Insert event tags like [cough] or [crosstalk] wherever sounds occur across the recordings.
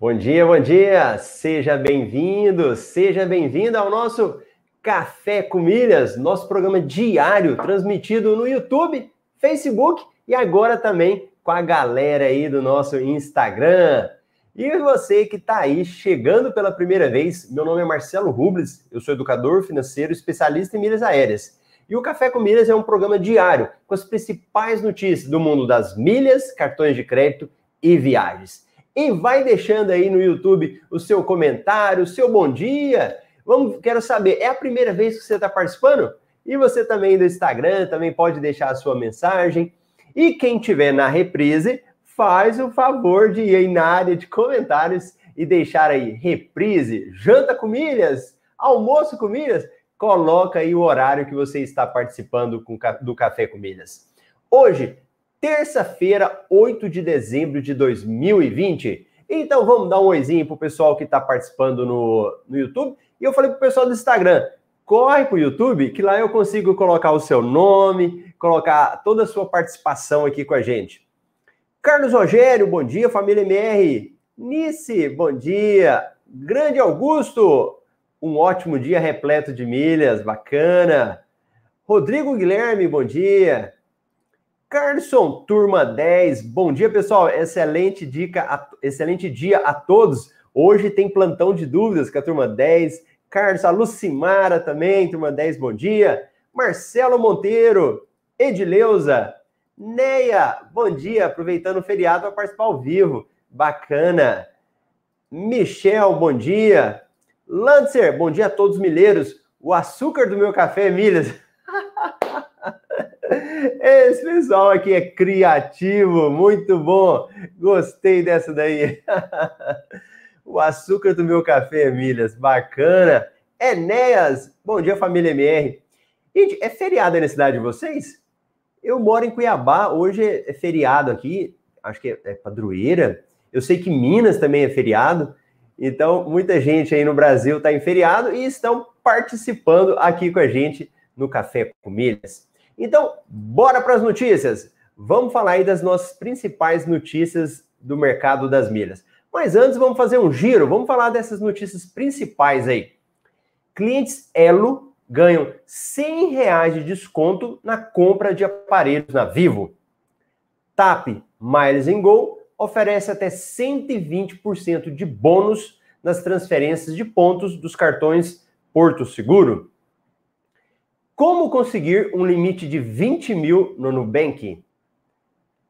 Bom dia, bom dia! Seja bem-vindo, seja bem-vindo ao nosso Café com Milhas, nosso programa diário, transmitido no YouTube, Facebook e agora também com a galera aí do nosso Instagram. E você que está aí chegando pela primeira vez, meu nome é Marcelo Rubles, eu sou educador financeiro, especialista em milhas aéreas. E o Café com Milhas é um programa diário com as principais notícias do mundo das milhas, cartões de crédito e viagens e vai deixando aí no YouTube o seu comentário, o seu bom dia. Vamos, quero saber, é a primeira vez que você está participando? E você também do Instagram também pode deixar a sua mensagem. E quem tiver na reprise, faz o favor de ir aí na área de comentários e deixar aí reprise, janta com milhas, almoço com milhas. Coloca aí o horário que você está participando do Café com Milhas. Hoje terça-feira, 8 de dezembro de 2020. Então vamos dar um oizinho pro pessoal que está participando no, no YouTube. E eu falei pro pessoal do Instagram, corre pro YouTube, que lá eu consigo colocar o seu nome, colocar toda a sua participação aqui com a gente. Carlos Rogério, bom dia, família MR. Nice, bom dia. Grande Augusto, um ótimo dia repleto de milhas, bacana. Rodrigo Guilherme, bom dia. Carlson, turma 10. Bom dia, pessoal. Excelente dica, excelente dia a todos. Hoje tem plantão de dúvidas com a turma 10. Carlos, a Lucimara também, turma 10, bom dia. Marcelo Monteiro, Edileuza, Neia, bom dia. Aproveitando o feriado para participar ao vivo. Bacana. Michel, bom dia. Lancer, bom dia a todos milheiros. O açúcar do meu café milhas. Esse pessoal aqui é criativo, muito bom. Gostei dessa daí. [laughs] o açúcar do meu café, milhas, bacana. Enéas, bom dia, família MR. Gente, é feriado aí na cidade de vocês? Eu moro em Cuiabá, hoje é feriado aqui, acho que é, padroeira. Eu sei que Minas também é feriado, então muita gente aí no Brasil está em feriado e estão participando aqui com a gente no Café com Milhas. Então, bora para as notícias. Vamos falar aí das nossas principais notícias do mercado das milhas. Mas antes, vamos fazer um giro, vamos falar dessas notícias principais aí. Clientes Elo ganham 100 reais de desconto na compra de aparelhos na Vivo. TAP Miles Go oferece até 120% de bônus nas transferências de pontos dos cartões Porto Seguro. Como conseguir um limite de 20 mil no Nubank?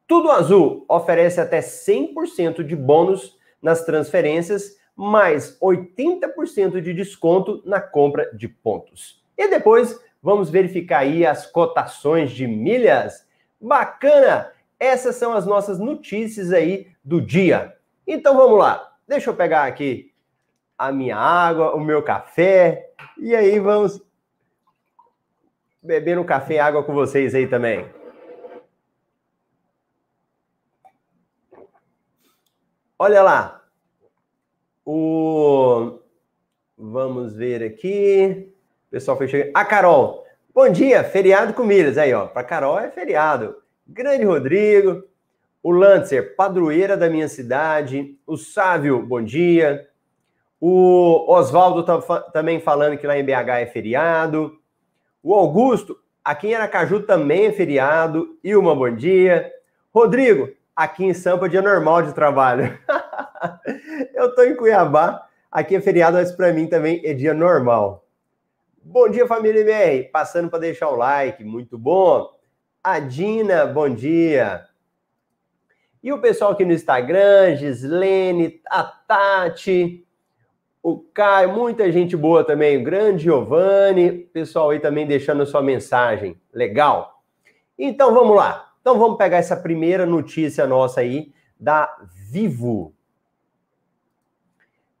Tudo Azul oferece até 100% de bônus nas transferências, mais 80% de desconto na compra de pontos. E depois vamos verificar aí as cotações de milhas. Bacana! Essas são as nossas notícias aí do dia. Então vamos lá. Deixa eu pegar aqui a minha água, o meu café e aí vamos bebendo café e água com vocês aí também. Olha lá. O Vamos ver aqui. O pessoal foi chegando. A Carol. Bom dia, feriado com milhas aí, ó. Para Carol é feriado. Grande Rodrigo, o Lancer, padroeira da minha cidade, o Sávio, bom dia. O Oswaldo tá, também falando que lá em BH é feriado. O Augusto, aqui em Aracaju também é feriado. E uma bom dia. Rodrigo, aqui em Sampa é dia normal de trabalho. [laughs] eu tô em Cuiabá, aqui é feriado, mas para mim também é dia normal. Bom dia, família MR. Passando para deixar o like, muito bom. A Dina, bom dia. E o pessoal aqui no Instagram, Gislene, a Tati, o Caio, muita gente boa também, o grande Giovanni, pessoal aí também deixando sua mensagem. Legal. Então vamos lá. Então vamos pegar essa primeira notícia nossa aí da Vivo.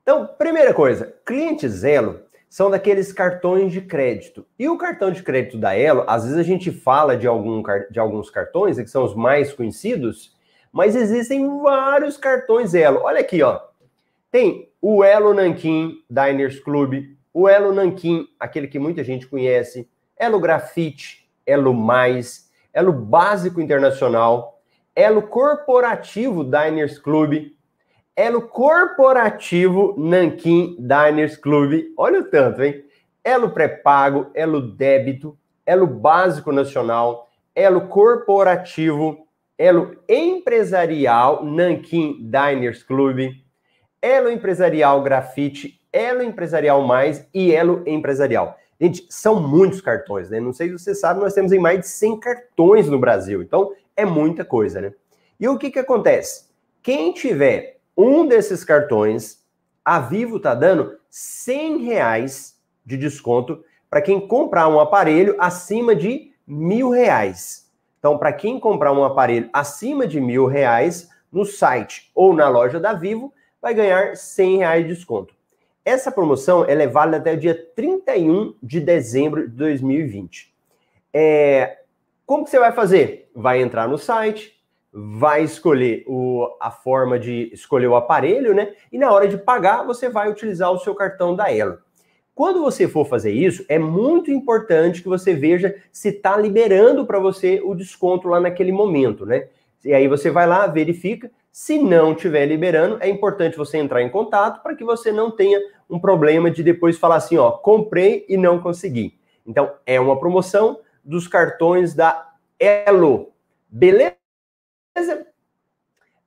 Então, primeira coisa, clientes Elo são daqueles cartões de crédito. E o cartão de crédito da Elo, às vezes a gente fala de, algum, de alguns cartões, que são os mais conhecidos, mas existem vários cartões Elo. Olha aqui, ó. Tem o Elo Nanquim Diners Club, o Elo Nanquim, aquele que muita gente conhece, Elo Grafite, Elo Mais, Elo Básico Internacional, Elo Corporativo Diners Club, Elo Corporativo Nankin Diners Club. Olha o tanto, hein? Elo Pré-Pago, Elo Débito, Elo Básico Nacional, Elo Corporativo, Elo Empresarial Nankin Diners Club, Elo Empresarial Grafite, Elo Empresarial Mais e Elo Empresarial. Gente, são muitos cartões, né? Não sei se você sabe, nós temos em mais de 100 cartões no Brasil. Então, é muita coisa, né? E o que que acontece? Quem tiver um desses cartões, a Vivo está dando 100 reais de desconto para quem comprar um aparelho acima de mil reais. Então, para quem comprar um aparelho acima de mil reais no site ou na loja da Vivo, vai ganhar 100 reais de desconto. Essa promoção é válida até o dia 31 de dezembro de 2020. É, como que você vai fazer? Vai entrar no site, vai escolher o, a forma de escolher o aparelho, né? E na hora de pagar, você vai utilizar o seu cartão da Elo. Quando você for fazer isso, é muito importante que você veja se está liberando para você o desconto lá naquele momento, né? E aí você vai lá, verifica. Se não estiver liberando, é importante você entrar em contato para que você não tenha um problema de depois falar assim, ó, comprei e não consegui. Então, é uma promoção dos cartões da Elo. Beleza?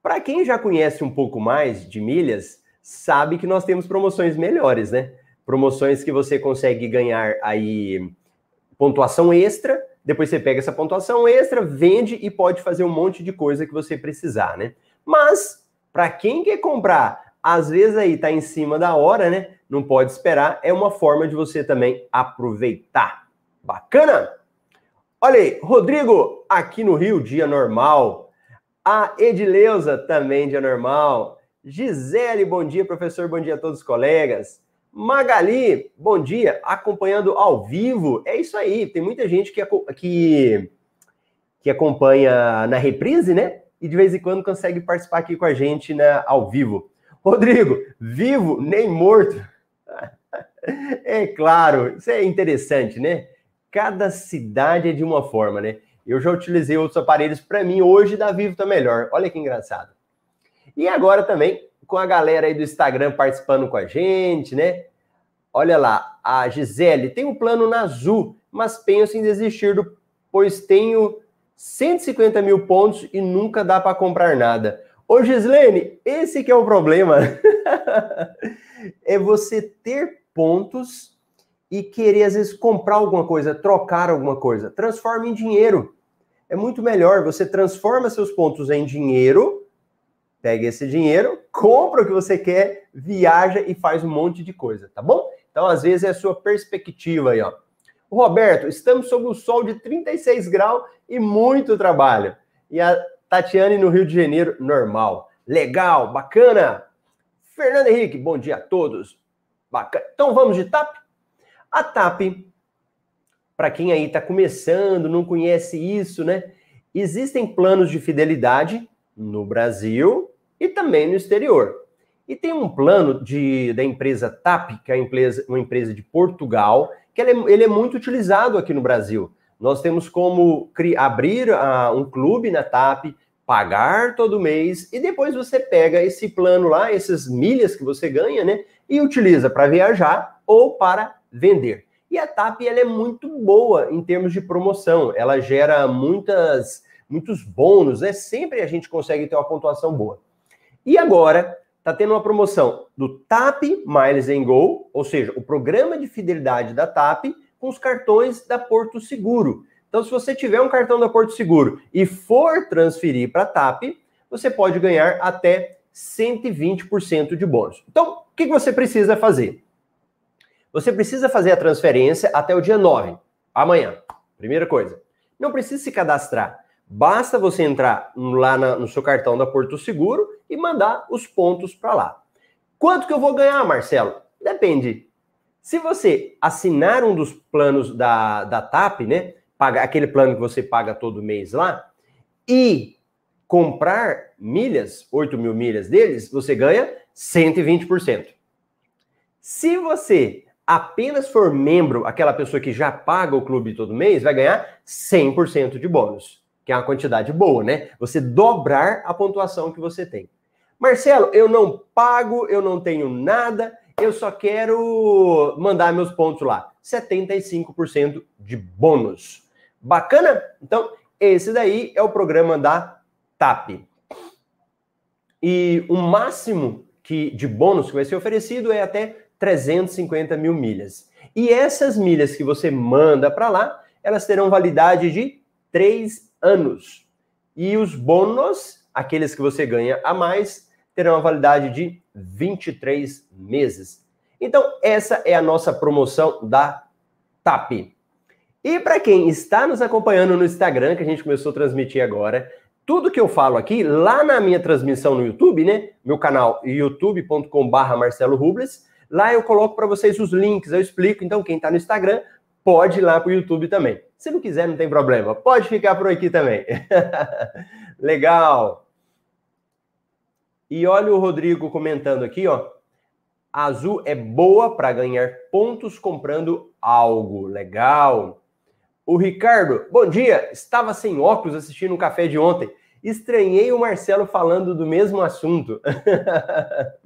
Para quem já conhece um pouco mais de milhas, sabe que nós temos promoções melhores, né? Promoções que você consegue ganhar aí pontuação extra, depois você pega essa pontuação extra, vende e pode fazer um monte de coisa que você precisar, né? Mas para quem quer comprar, às vezes aí tá em cima da hora, né? Não pode esperar, é uma forma de você também aproveitar. Bacana? Olha aí, Rodrigo, aqui no Rio, dia normal, a Edileuza, também dia normal. Gisele, bom dia, professor, bom dia a todos os colegas. Magali, bom dia, acompanhando ao vivo. É isso aí, tem muita gente que, que, que acompanha na reprise, né? E de vez em quando consegue participar aqui com a gente na, ao vivo. Rodrigo, vivo nem morto. [laughs] É claro, isso é interessante, né? Cada cidade é de uma forma, né? Eu já utilizei outros aparelhos para mim, hoje da Vivo tá melhor. Olha que engraçado. E agora também com a galera aí do Instagram participando com a gente, né? Olha lá, a Gisele tem um plano na Azul, mas penso em desistir do, pois tenho 150 mil pontos e nunca dá para comprar nada. Ô Gislene, esse que é o problema. [laughs] é você ter pontos e querer, às vezes, comprar alguma coisa, trocar alguma coisa. Transforma em dinheiro. É muito melhor. Você transforma seus pontos em dinheiro, pega esse dinheiro, compra o que você quer, viaja e faz um monte de coisa, tá bom? Então, às vezes, é a sua perspectiva aí, ó. Roberto, estamos sob o sol de 36 graus e muito trabalho. E a Tatiane no Rio de Janeiro, normal. Legal, bacana. Fernando Henrique, bom dia a todos. Bacana. Então vamos de TAP? A TAP, para quem aí está começando, não conhece isso, né? Existem planos de fidelidade no Brasil e também no exterior. E tem um plano de, da empresa TAP, que é uma empresa, uma empresa de Portugal, que ele é, ele é muito utilizado aqui no Brasil. Nós temos como abrir uh, um clube na TAP, pagar todo mês e depois você pega esse plano lá, essas milhas que você ganha, né? E utiliza para viajar ou para vender. E a TAP ela é muito boa em termos de promoção, ela gera muitas, muitos bônus, né? Sempre a gente consegue ter uma pontuação boa. E agora está tendo uma promoção do TAP Miles and Go, ou seja, o programa de fidelidade da TAP com os cartões da Porto Seguro. Então, se você tiver um cartão da Porto Seguro e for transferir para a TAP, você pode ganhar até 120% de bônus. Então, o que você precisa fazer? Você precisa fazer a transferência até o dia 9, amanhã. Primeira coisa. Não precisa se cadastrar. Basta você entrar lá na, no seu cartão da Porto Seguro e mandar os pontos para lá. Quanto que eu vou ganhar, Marcelo? Depende. Se você assinar um dos planos da, da TAP, né? Paga, aquele plano que você paga todo mês lá, e comprar milhas, 8 mil milhas deles, você ganha 120%. Se você apenas for membro, aquela pessoa que já paga o clube todo mês, vai ganhar 100% de bônus, que é uma quantidade boa, né? Você dobrar a pontuação que você tem. Marcelo, eu não pago, eu não tenho nada, eu só quero mandar meus pontos lá. 75% de bônus. Bacana? Então, esse daí é o programa da TAP. E o máximo que de bônus que vai ser oferecido é até 350 mil milhas. E essas milhas que você manda para lá, elas terão validade de três anos. E os bônus, aqueles que você ganha a mais, terão a validade de 23 meses. Então, essa é a nossa promoção da TAP. E para quem está nos acompanhando no Instagram, que a gente começou a transmitir agora, tudo que eu falo aqui, lá na minha transmissão no YouTube, né? Meu canal youtube.com/barra Marcelo Rubles, lá eu coloco para vocês os links, eu explico. Então, quem está no Instagram pode ir lá para o YouTube também. Se não quiser, não tem problema, pode ficar por aqui também. [laughs] Legal. E olha o Rodrigo comentando aqui, ó. Azul é boa para ganhar pontos comprando algo. Legal. O Ricardo, bom dia. Estava sem óculos assistindo um café de ontem. Estranhei o Marcelo falando do mesmo assunto. [laughs]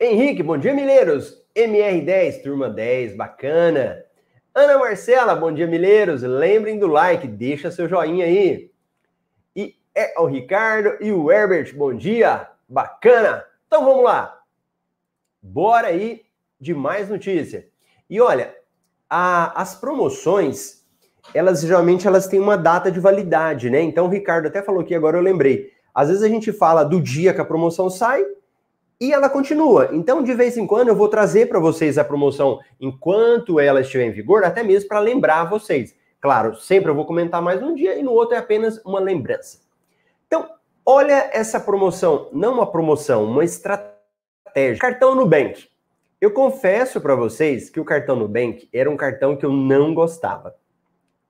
Henrique, bom dia, Mileiros. MR10, turma 10, bacana. Ana Marcela, bom dia, Mileiros. Lembrem do like, deixa seu joinha aí é o Ricardo e o Herbert. Bom dia, bacana. Então vamos lá. Bora aí de mais notícia. E olha, a, as promoções, elas geralmente elas têm uma data de validade, né? Então o Ricardo até falou que agora eu lembrei. Às vezes a gente fala do dia que a promoção sai e ela continua. Então, de vez em quando, eu vou trazer para vocês a promoção enquanto ela estiver em vigor, até mesmo para lembrar vocês. Claro, sempre eu vou comentar mais um dia e no outro é apenas uma lembrança. Então, olha essa promoção, não uma promoção, uma estratégia. Cartão Nubank. Eu confesso para vocês que o cartão Nubank era um cartão que eu não gostava.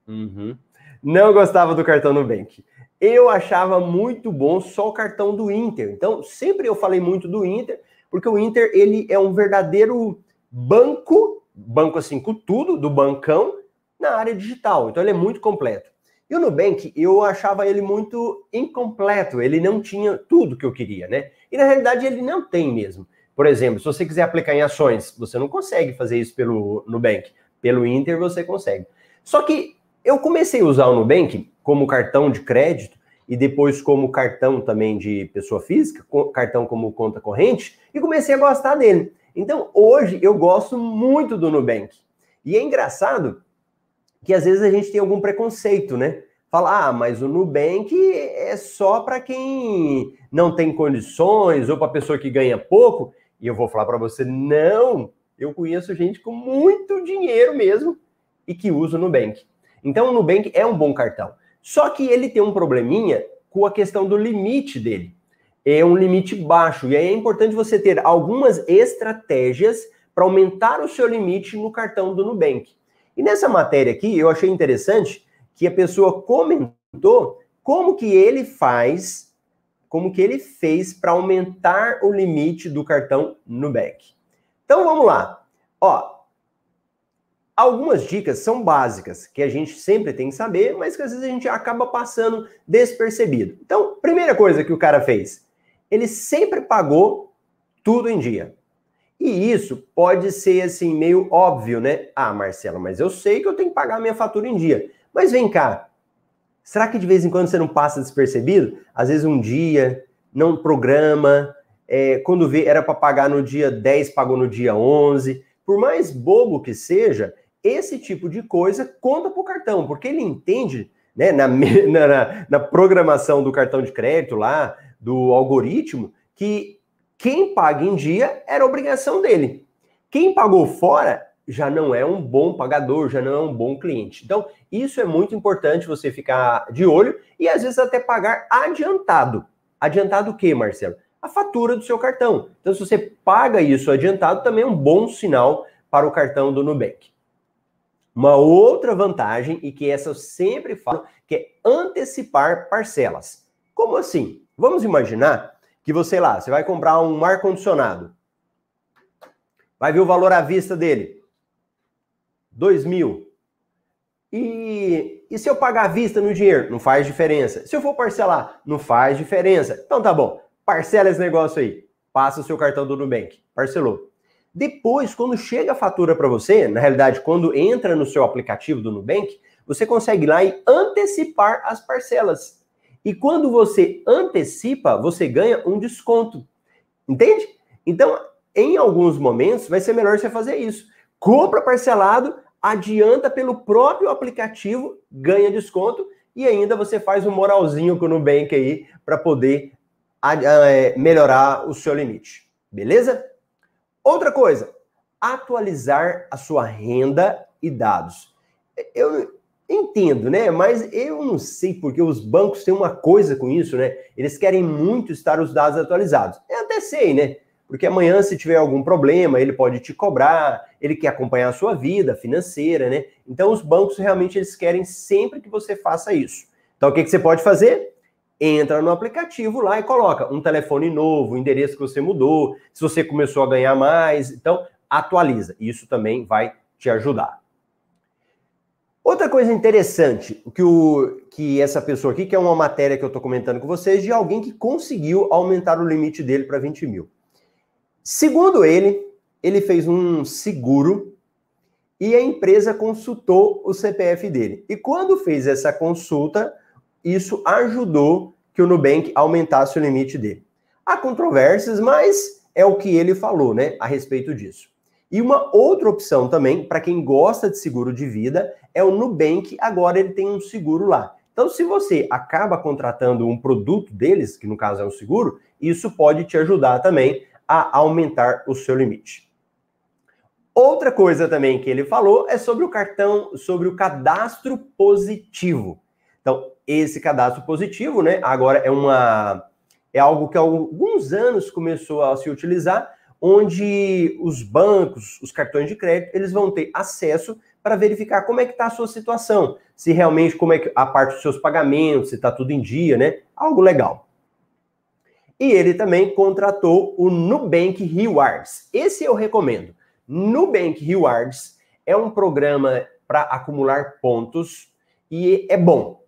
Uhum. Não gostava do cartão Nubank. Eu achava muito bom só o cartão do Inter. Então, sempre eu falei muito do Inter, porque o Inter ele é um verdadeiro banco, banco assim com tudo, do bancão, na área digital. Então, ele é muito completo. E o Nubank, eu achava ele muito incompleto, ele não tinha tudo que eu queria, né? E na realidade ele não tem mesmo. Por exemplo, se você quiser aplicar em ações, você não consegue fazer isso pelo Nubank. Pelo Inter você consegue. Só que eu comecei a usar o Nubank como cartão de crédito e depois como cartão também de pessoa física, cartão como conta corrente, e comecei a gostar dele. Então, hoje eu gosto muito do Nubank. E é engraçado que às vezes a gente tem algum preconceito, né? Fala, ah, mas o Nubank é só para quem não tem condições ou para pessoa que ganha pouco. E eu vou falar para você, não. Eu conheço gente com muito dinheiro mesmo e que usa o Nubank. Então o Nubank é um bom cartão. Só que ele tem um probleminha com a questão do limite dele. É um limite baixo. E aí é importante você ter algumas estratégias para aumentar o seu limite no cartão do Nubank. E nessa matéria aqui, eu achei interessante que a pessoa comentou como que ele faz, como que ele fez para aumentar o limite do cartão Nubank. Então vamos lá. Ó, algumas dicas são básicas que a gente sempre tem que saber, mas que às vezes a gente acaba passando despercebido. Então, primeira coisa que o cara fez, ele sempre pagou tudo em dia. E isso pode ser assim meio óbvio, né? Ah, Marcelo, mas eu sei que eu tenho que pagar a minha fatura em dia. Mas vem cá. Será que de vez em quando você não passa despercebido? Às vezes um dia, não programa, é, quando vê era para pagar no dia 10, pagou no dia 11. Por mais bobo que seja, esse tipo de coisa conta para o cartão, porque ele entende, né, [laughs] na, na, na programação do cartão de crédito lá, do algoritmo, que quem paga em dia era obrigação dele. Quem pagou fora já não é um bom pagador, já não é um bom cliente. Então, isso é muito importante você ficar de olho e às vezes até pagar adiantado. Adiantado o quê, Marcelo? A fatura do seu cartão. Então, se você paga isso adiantado, também é um bom sinal para o cartão do Nubank. Uma outra vantagem, e que essa eu sempre falo, que é antecipar parcelas. Como assim? Vamos imaginar que você lá, você vai comprar um ar condicionado. Vai ver o valor à vista dele. 2 mil. E, e se eu pagar à vista no dinheiro? Não faz diferença. Se eu for parcelar? Não faz diferença. Então tá bom, parcela esse negócio aí. Passa o seu cartão do Nubank. Parcelou. Depois, quando chega a fatura para você, na realidade, quando entra no seu aplicativo do Nubank, você consegue lá e antecipar as parcelas. E quando você antecipa, você ganha um desconto. Entende? Então, em alguns momentos, vai ser melhor você fazer isso. Compra parcelado, adianta pelo próprio aplicativo, ganha desconto e ainda você faz um moralzinho com o Nubank aí para poder é, melhorar o seu limite. Beleza? Outra coisa, atualizar a sua renda e dados. Eu entendo, né? Mas eu não sei porque os bancos têm uma coisa com isso, né? Eles querem muito estar os dados atualizados. Eu até sei, né? Porque amanhã, se tiver algum problema, ele pode te cobrar, ele quer acompanhar a sua vida financeira, né? Então, os bancos realmente eles querem sempre que você faça isso. Então, o que, que você pode fazer? Entra no aplicativo lá e coloca um telefone novo, o endereço que você mudou, se você começou a ganhar mais. Então, atualiza. Isso também vai te ajudar. Outra coisa interessante que, o, que essa pessoa aqui, que é uma matéria que eu estou comentando com vocês, de alguém que conseguiu aumentar o limite dele para 20 mil. Segundo ele, ele fez um seguro e a empresa consultou o CPF dele. E quando fez essa consulta, isso ajudou que o Nubank aumentasse o limite dele. Há controvérsias, mas é o que ele falou, né, a respeito disso. E uma outra opção também, para quem gosta de seguro de vida, é o Nubank. Agora ele tem um seguro lá. Então, se você acaba contratando um produto deles, que no caso é um seguro, isso pode te ajudar também a aumentar o seu limite. Outra coisa também que ele falou é sobre o cartão, sobre o cadastro positivo. Então, esse cadastro positivo, né, agora é uma é algo que há alguns anos começou a se utilizar, onde os bancos, os cartões de crédito, eles vão ter acesso para verificar como é que está a sua situação, se realmente como é que a parte dos seus pagamentos, se está tudo em dia, né? Algo legal. E ele também contratou o Nubank Rewards. Esse eu recomendo. Nubank Rewards é um programa para acumular pontos e é bom.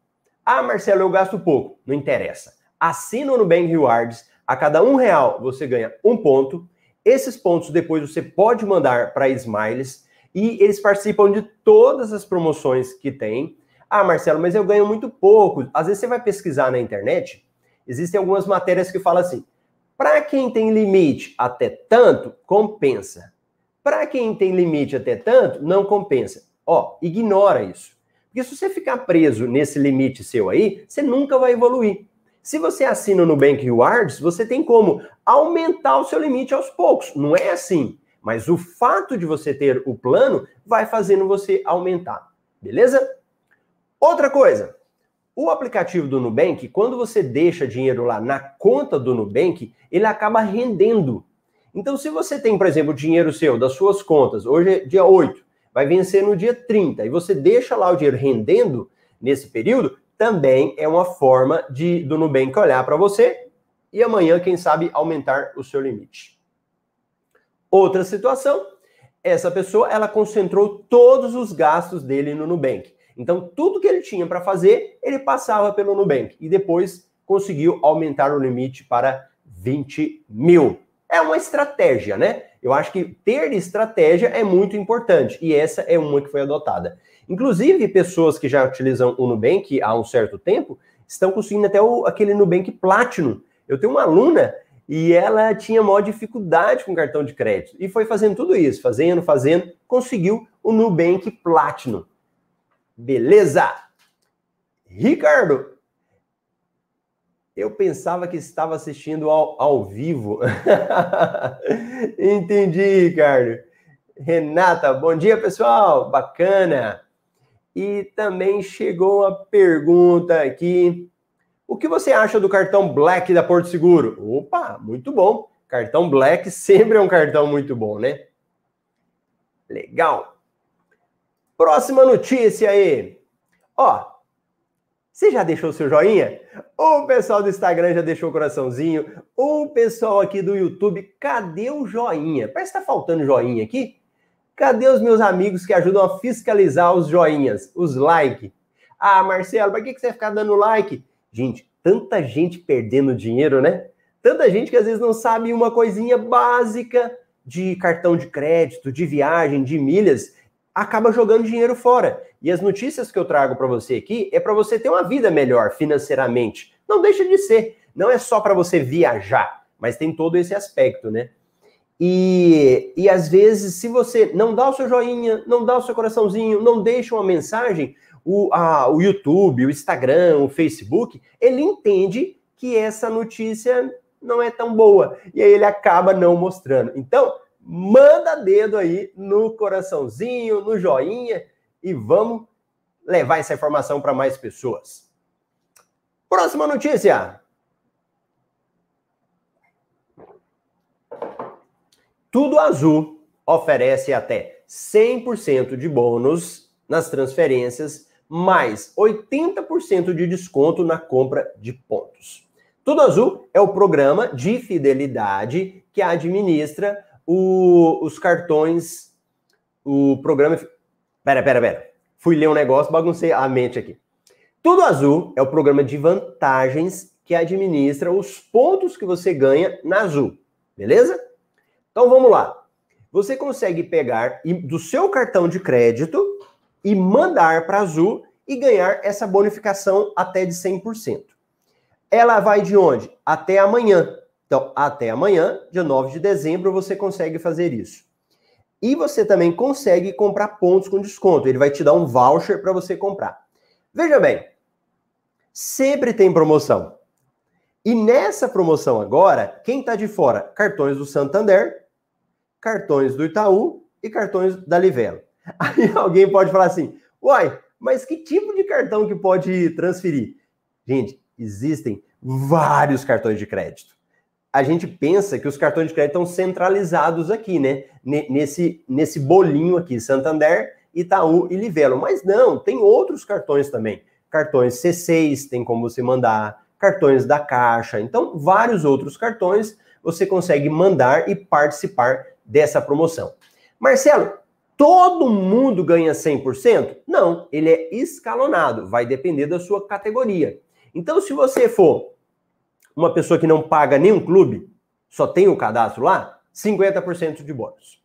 Ah, Marcelo, eu gasto pouco. Não interessa. Assina o Nubank Rewards. A cada um real você ganha um ponto. Esses pontos depois você pode mandar para Smiles e eles participam de todas as promoções que tem. Ah, Marcelo, mas eu ganho muito pouco. Às vezes você vai pesquisar na internet existem algumas matérias que falam assim: para quem tem limite até tanto, compensa. Para quem tem limite até tanto, não compensa. Ó, ignora isso. Porque se você ficar preso nesse limite seu aí, você nunca vai evoluir. Se você assina no Bank Rewards, você tem como aumentar o seu limite aos poucos. Não é assim. Mas o fato de você ter o plano vai fazendo você aumentar. Beleza? Outra coisa, o aplicativo do Nubank, quando você deixa dinheiro lá na conta do Nubank, ele acaba rendendo. Então, se você tem, por exemplo, dinheiro seu das suas contas, hoje é dia 8, vai vencer no dia 30, e você deixa lá o dinheiro rendendo nesse período, também é uma forma de do Nubank olhar para você e amanhã, quem sabe, aumentar o seu limite. Outra situação, essa pessoa ela concentrou todos os gastos dele no Nubank. Então, tudo que ele tinha para fazer, ele passava pelo Nubank e depois conseguiu aumentar o limite para 20 mil. É uma estratégia, né? Eu acho que ter estratégia é muito importante e essa é uma que foi adotada. Inclusive, pessoas que já utilizam o Nubank há um certo tempo estão conseguindo até o, aquele Nubank Platinum. Eu tenho uma aluna e ela tinha maior dificuldade com cartão de crédito e foi fazendo tudo isso, fazendo, fazendo, conseguiu o Nubank Platinum. Beleza? Ricardo, eu pensava que estava assistindo ao, ao vivo. [laughs] Entendi, Ricardo. Renata, bom dia, pessoal. Bacana. E também chegou uma pergunta aqui. O que você acha do cartão Black da Porto Seguro? Opa, muito bom. Cartão Black sempre é um cartão muito bom, né? Legal. Próxima notícia aí. Ó, você já deixou seu joinha? O pessoal do Instagram já deixou o coraçãozinho. O pessoal aqui do YouTube, cadê o joinha? Parece que tá faltando joinha aqui. Cadê os meus amigos que ajudam a fiscalizar os joinhas, os like? Ah, Marcelo, para que você vai ficar dando like? Gente, tanta gente perdendo dinheiro, né? Tanta gente que às vezes não sabe uma coisinha básica de cartão de crédito, de viagem, de milhas, acaba jogando dinheiro fora. E as notícias que eu trago para você aqui é para você ter uma vida melhor financeiramente. Não deixa de ser. Não é só para você viajar, mas tem todo esse aspecto, né? E, e às vezes, se você não dá o seu joinha, não dá o seu coraçãozinho, não deixa uma mensagem, o, a, o YouTube, o Instagram, o Facebook, ele entende que essa notícia não é tão boa. E aí ele acaba não mostrando. Então, manda dedo aí no coraçãozinho, no joinha e vamos levar essa informação para mais pessoas. Próxima notícia. Tudo Azul oferece até 100% de bônus nas transferências, mais 80% de desconto na compra de pontos. Tudo Azul é o programa de fidelidade que administra o, os cartões, o programa. Pera, pera, pera. Fui ler um negócio, baguncei a mente aqui. Tudo Azul é o programa de vantagens que administra os pontos que você ganha na Azul, beleza? Então vamos lá. Você consegue pegar do seu cartão de crédito e mandar para Azul e ganhar essa bonificação até de 100%. Ela vai de onde? Até amanhã. Então, até amanhã, dia 9 de dezembro, você consegue fazer isso. E você também consegue comprar pontos com desconto. Ele vai te dar um voucher para você comprar. Veja bem, sempre tem promoção. E nessa promoção agora, quem está de fora? Cartões do Santander, cartões do Itaú e cartões da Livelo. [laughs] Aí alguém pode falar assim: uai, mas que tipo de cartão que pode transferir? Gente, existem vários cartões de crédito. A gente pensa que os cartões de crédito estão centralizados aqui, né? Nesse, nesse bolinho aqui, Santander, Itaú e Livelo. Mas não, tem outros cartões também. Cartões C6, tem como você mandar, cartões da Caixa. Então, vários outros cartões você consegue mandar e participar dessa promoção. Marcelo, todo mundo ganha 100%? Não, ele é escalonado, vai depender da sua categoria. Então, se você for uma pessoa que não paga nenhum clube, só tem o cadastro lá, 50% de bônus.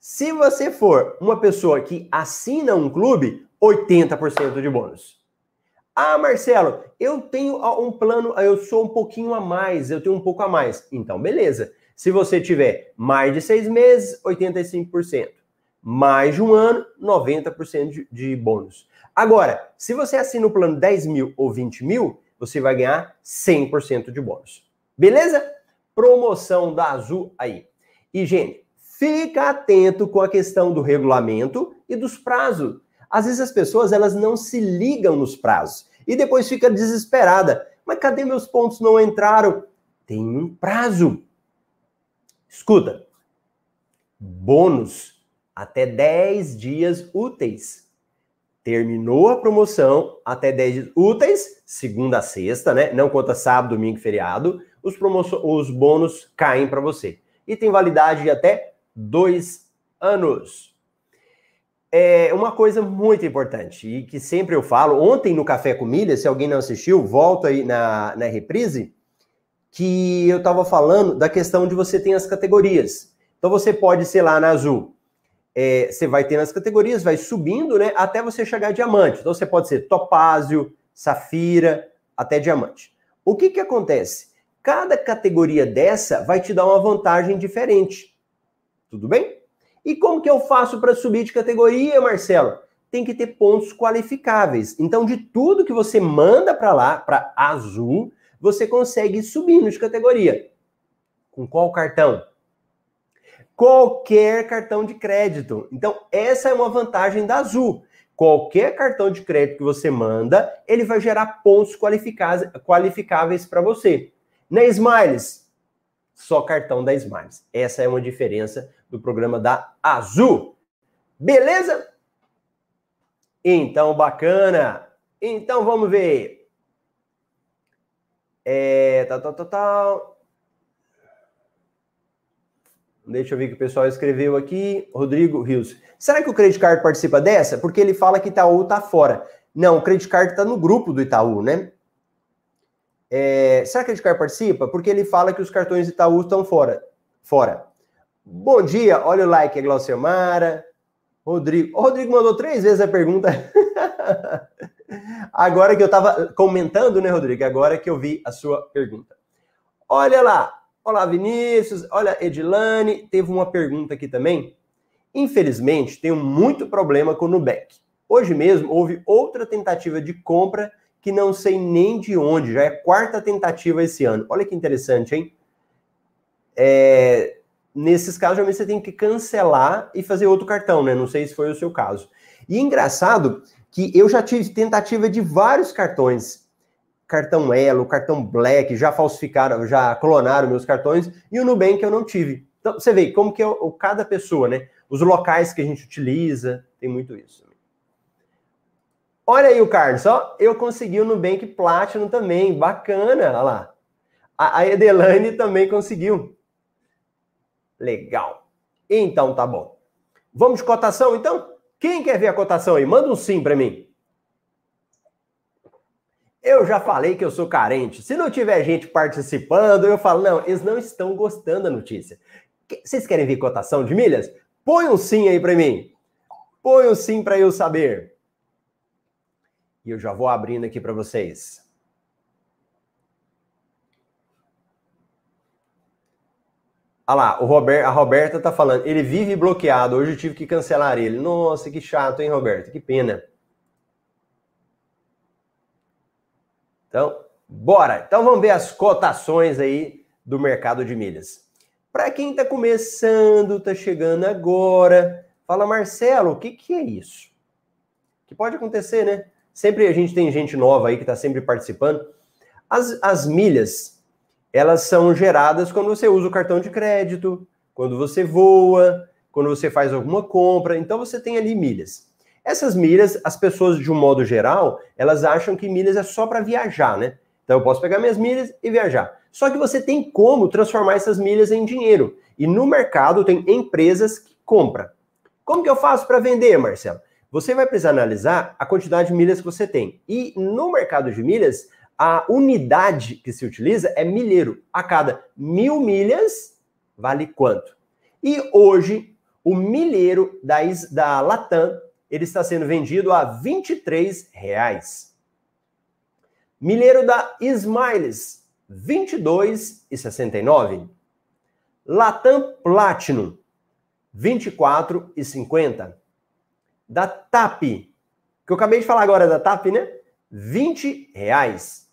Se você for uma pessoa que assina um clube, 80% de bônus. Ah, Marcelo, eu tenho um plano, eu sou um pouquinho a mais, eu tenho um pouco a mais. Então, beleza. Se você tiver mais de seis meses, 85%. Mais de um ano, 90% de, de bônus. Agora, se você assina o plano 10 mil ou 20 mil, você vai ganhar 100% de bônus. Beleza? Promoção da Azul aí. E, gente, fica atento com a questão do regulamento e dos prazos. Às vezes as pessoas elas não se ligam nos prazos e depois fica desesperada. Mas cadê meus pontos não entraram? Tem um prazo. Escuta. Bônus até 10 dias úteis. Terminou a promoção até 10 dias úteis, segunda a sexta, né? Não conta sábado, domingo e feriado. Os, os bônus caem para você. E tem validade de até dois anos. É uma coisa muito importante e que sempre eu falo. Ontem no Café com Milha, se alguém não assistiu, volta aí na, na reprise, que eu estava falando da questão de você ter as categorias. Então você pode ser lá na azul é, você vai ter nas categorias, vai subindo, né, até você chegar a diamante. Então você pode ser topázio, safira, até diamante. O que que acontece? Cada categoria dessa vai te dar uma vantagem diferente. Tudo bem? E como que eu faço para subir de categoria, Marcelo? Tem que ter pontos qualificáveis. Então, de tudo que você manda para lá, para azul, você consegue subir de categoria. Com qual cartão? Qualquer cartão de crédito. Então, essa é uma vantagem da Azul. Qualquer cartão de crédito que você manda, ele vai gerar pontos qualificáveis para você. Na Smiles, só cartão da Smiles. Essa é uma diferença do programa da Azul. Beleza? Então, bacana. Então, vamos ver. É, tal, tal, tal, tal. Deixa eu ver o que o pessoal escreveu aqui. Rodrigo Rios. Será que o Credit Card participa dessa? Porque ele fala que Itaú tá fora. Não, o Credit Card tá no grupo do Itaú, né? É, será que o Credit Card participa? Porque ele fala que os cartões Itaú estão fora. Fora. Bom dia, olha o like, é Glauciamara. Rodrigo. O Rodrigo mandou três vezes a pergunta. [laughs] agora que eu estava comentando, né, Rodrigo? Agora que eu vi a sua pergunta. Olha lá, Olá, Vinícius. Olha, Edilane. Teve uma pergunta aqui também. Infelizmente, tenho muito problema com o Nubank. Hoje mesmo houve outra tentativa de compra que não sei nem de onde. Já é quarta tentativa esse ano. Olha que interessante, hein? É, nesses casos, geralmente você tem que cancelar e fazer outro cartão, né? Não sei se foi o seu caso. E engraçado que eu já tive tentativa de vários cartões cartão Elo, cartão Black, já falsificaram, já clonaram meus cartões, e o Nubank eu não tive. Então, você vê como que é o, cada pessoa, né? Os locais que a gente utiliza, tem muito isso. Olha aí o Carlos, ó, eu consegui o Nubank Platinum também, bacana, olha lá. A, a Edelane também conseguiu. Legal. Então tá bom. Vamos de cotação então? Quem quer ver a cotação aí? Manda um sim para mim. Eu já falei que eu sou carente. Se não tiver gente participando, eu falo, não, eles não estão gostando da notícia. Vocês querem ver cotação de milhas? Põe um sim aí para mim. Põe um sim para eu saber. E eu já vou abrindo aqui para vocês. Olha lá, o Robert, a Roberta tá falando, ele vive bloqueado, hoje eu tive que cancelar ele. Nossa, que chato, hein, Roberta? Que pena. Então, bora! Então vamos ver as cotações aí do mercado de milhas. Para quem está começando, está chegando agora, fala, Marcelo, o que, que é isso? Que pode acontecer, né? Sempre a gente tem gente nova aí que está sempre participando. As, as milhas, elas são geradas quando você usa o cartão de crédito, quando você voa, quando você faz alguma compra. Então você tem ali milhas. Essas milhas, as pessoas, de um modo geral, elas acham que milhas é só para viajar, né? Então eu posso pegar minhas milhas e viajar. Só que você tem como transformar essas milhas em dinheiro. E no mercado tem empresas que compram. Como que eu faço para vender, Marcelo? Você vai precisar analisar a quantidade de milhas que você tem. E no mercado de milhas, a unidade que se utiliza é milheiro. A cada mil milhas, vale quanto? E hoje, o milheiro da, da Latam ele está sendo vendido a 23 reais. Milheiro da Smiles, R$ 22,69. Latam Platinum, R$ 24,50. Da TAP, que eu acabei de falar agora da TAP, né? 20 reais.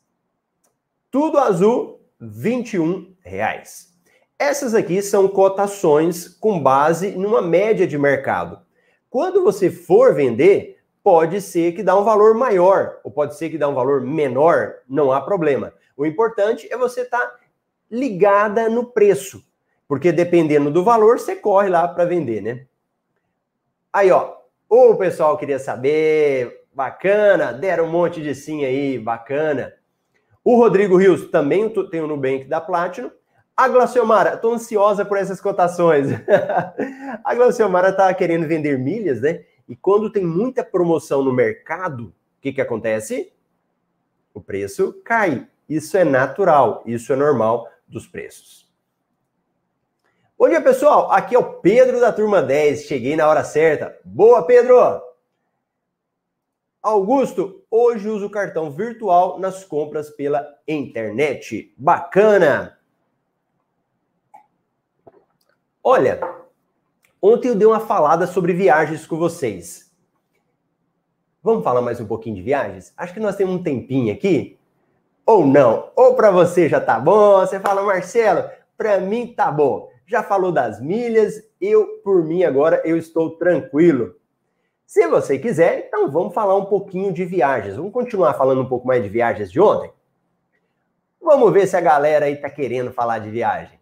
Tudo azul, 21 reais. Essas aqui são cotações com base numa média de mercado. Quando você for vender, pode ser que dá um valor maior, ou pode ser que dá um valor menor, não há problema. O importante é você estar tá ligada no preço, porque dependendo do valor, você corre lá para vender, né? Aí, ó, o pessoal queria saber, bacana, deram um monte de sim aí, bacana. O Rodrigo Rios também tem o Nubank da Platinum. A Glaciomara, estou ansiosa por essas cotações. [laughs] a Glaciomara está querendo vender milhas, né? E quando tem muita promoção no mercado, o que, que acontece? O preço cai. Isso é natural, isso é normal dos preços. Bom dia, pessoal. Aqui é o Pedro da turma 10. Cheguei na hora certa. Boa, Pedro! Augusto, hoje uso cartão virtual nas compras pela internet. Bacana! Olha, ontem eu dei uma falada sobre viagens com vocês. Vamos falar mais um pouquinho de viagens? Acho que nós temos um tempinho aqui. Ou não? Ou para você já tá bom? Você fala, Marcelo, para mim tá bom. Já falou das milhas, eu, por mim, agora eu estou tranquilo. Se você quiser, então vamos falar um pouquinho de viagens. Vamos continuar falando um pouco mais de viagens de ontem? Vamos ver se a galera aí tá querendo falar de viagem.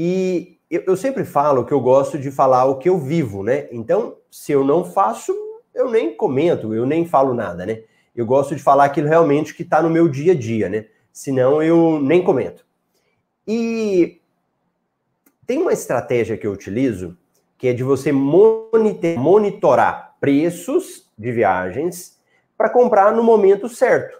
E eu, eu, sempre falo que eu gosto de falar o que eu vivo, né? Então, se eu não faço, eu nem comento, eu nem falo nada, né? Eu gosto de falar aquilo realmente que está no meu dia a dia, né? Senão eu nem comento. E Tem uma estratégia que eu utilizo, que é de você monitorar preços de viagens para comprar no momento certo.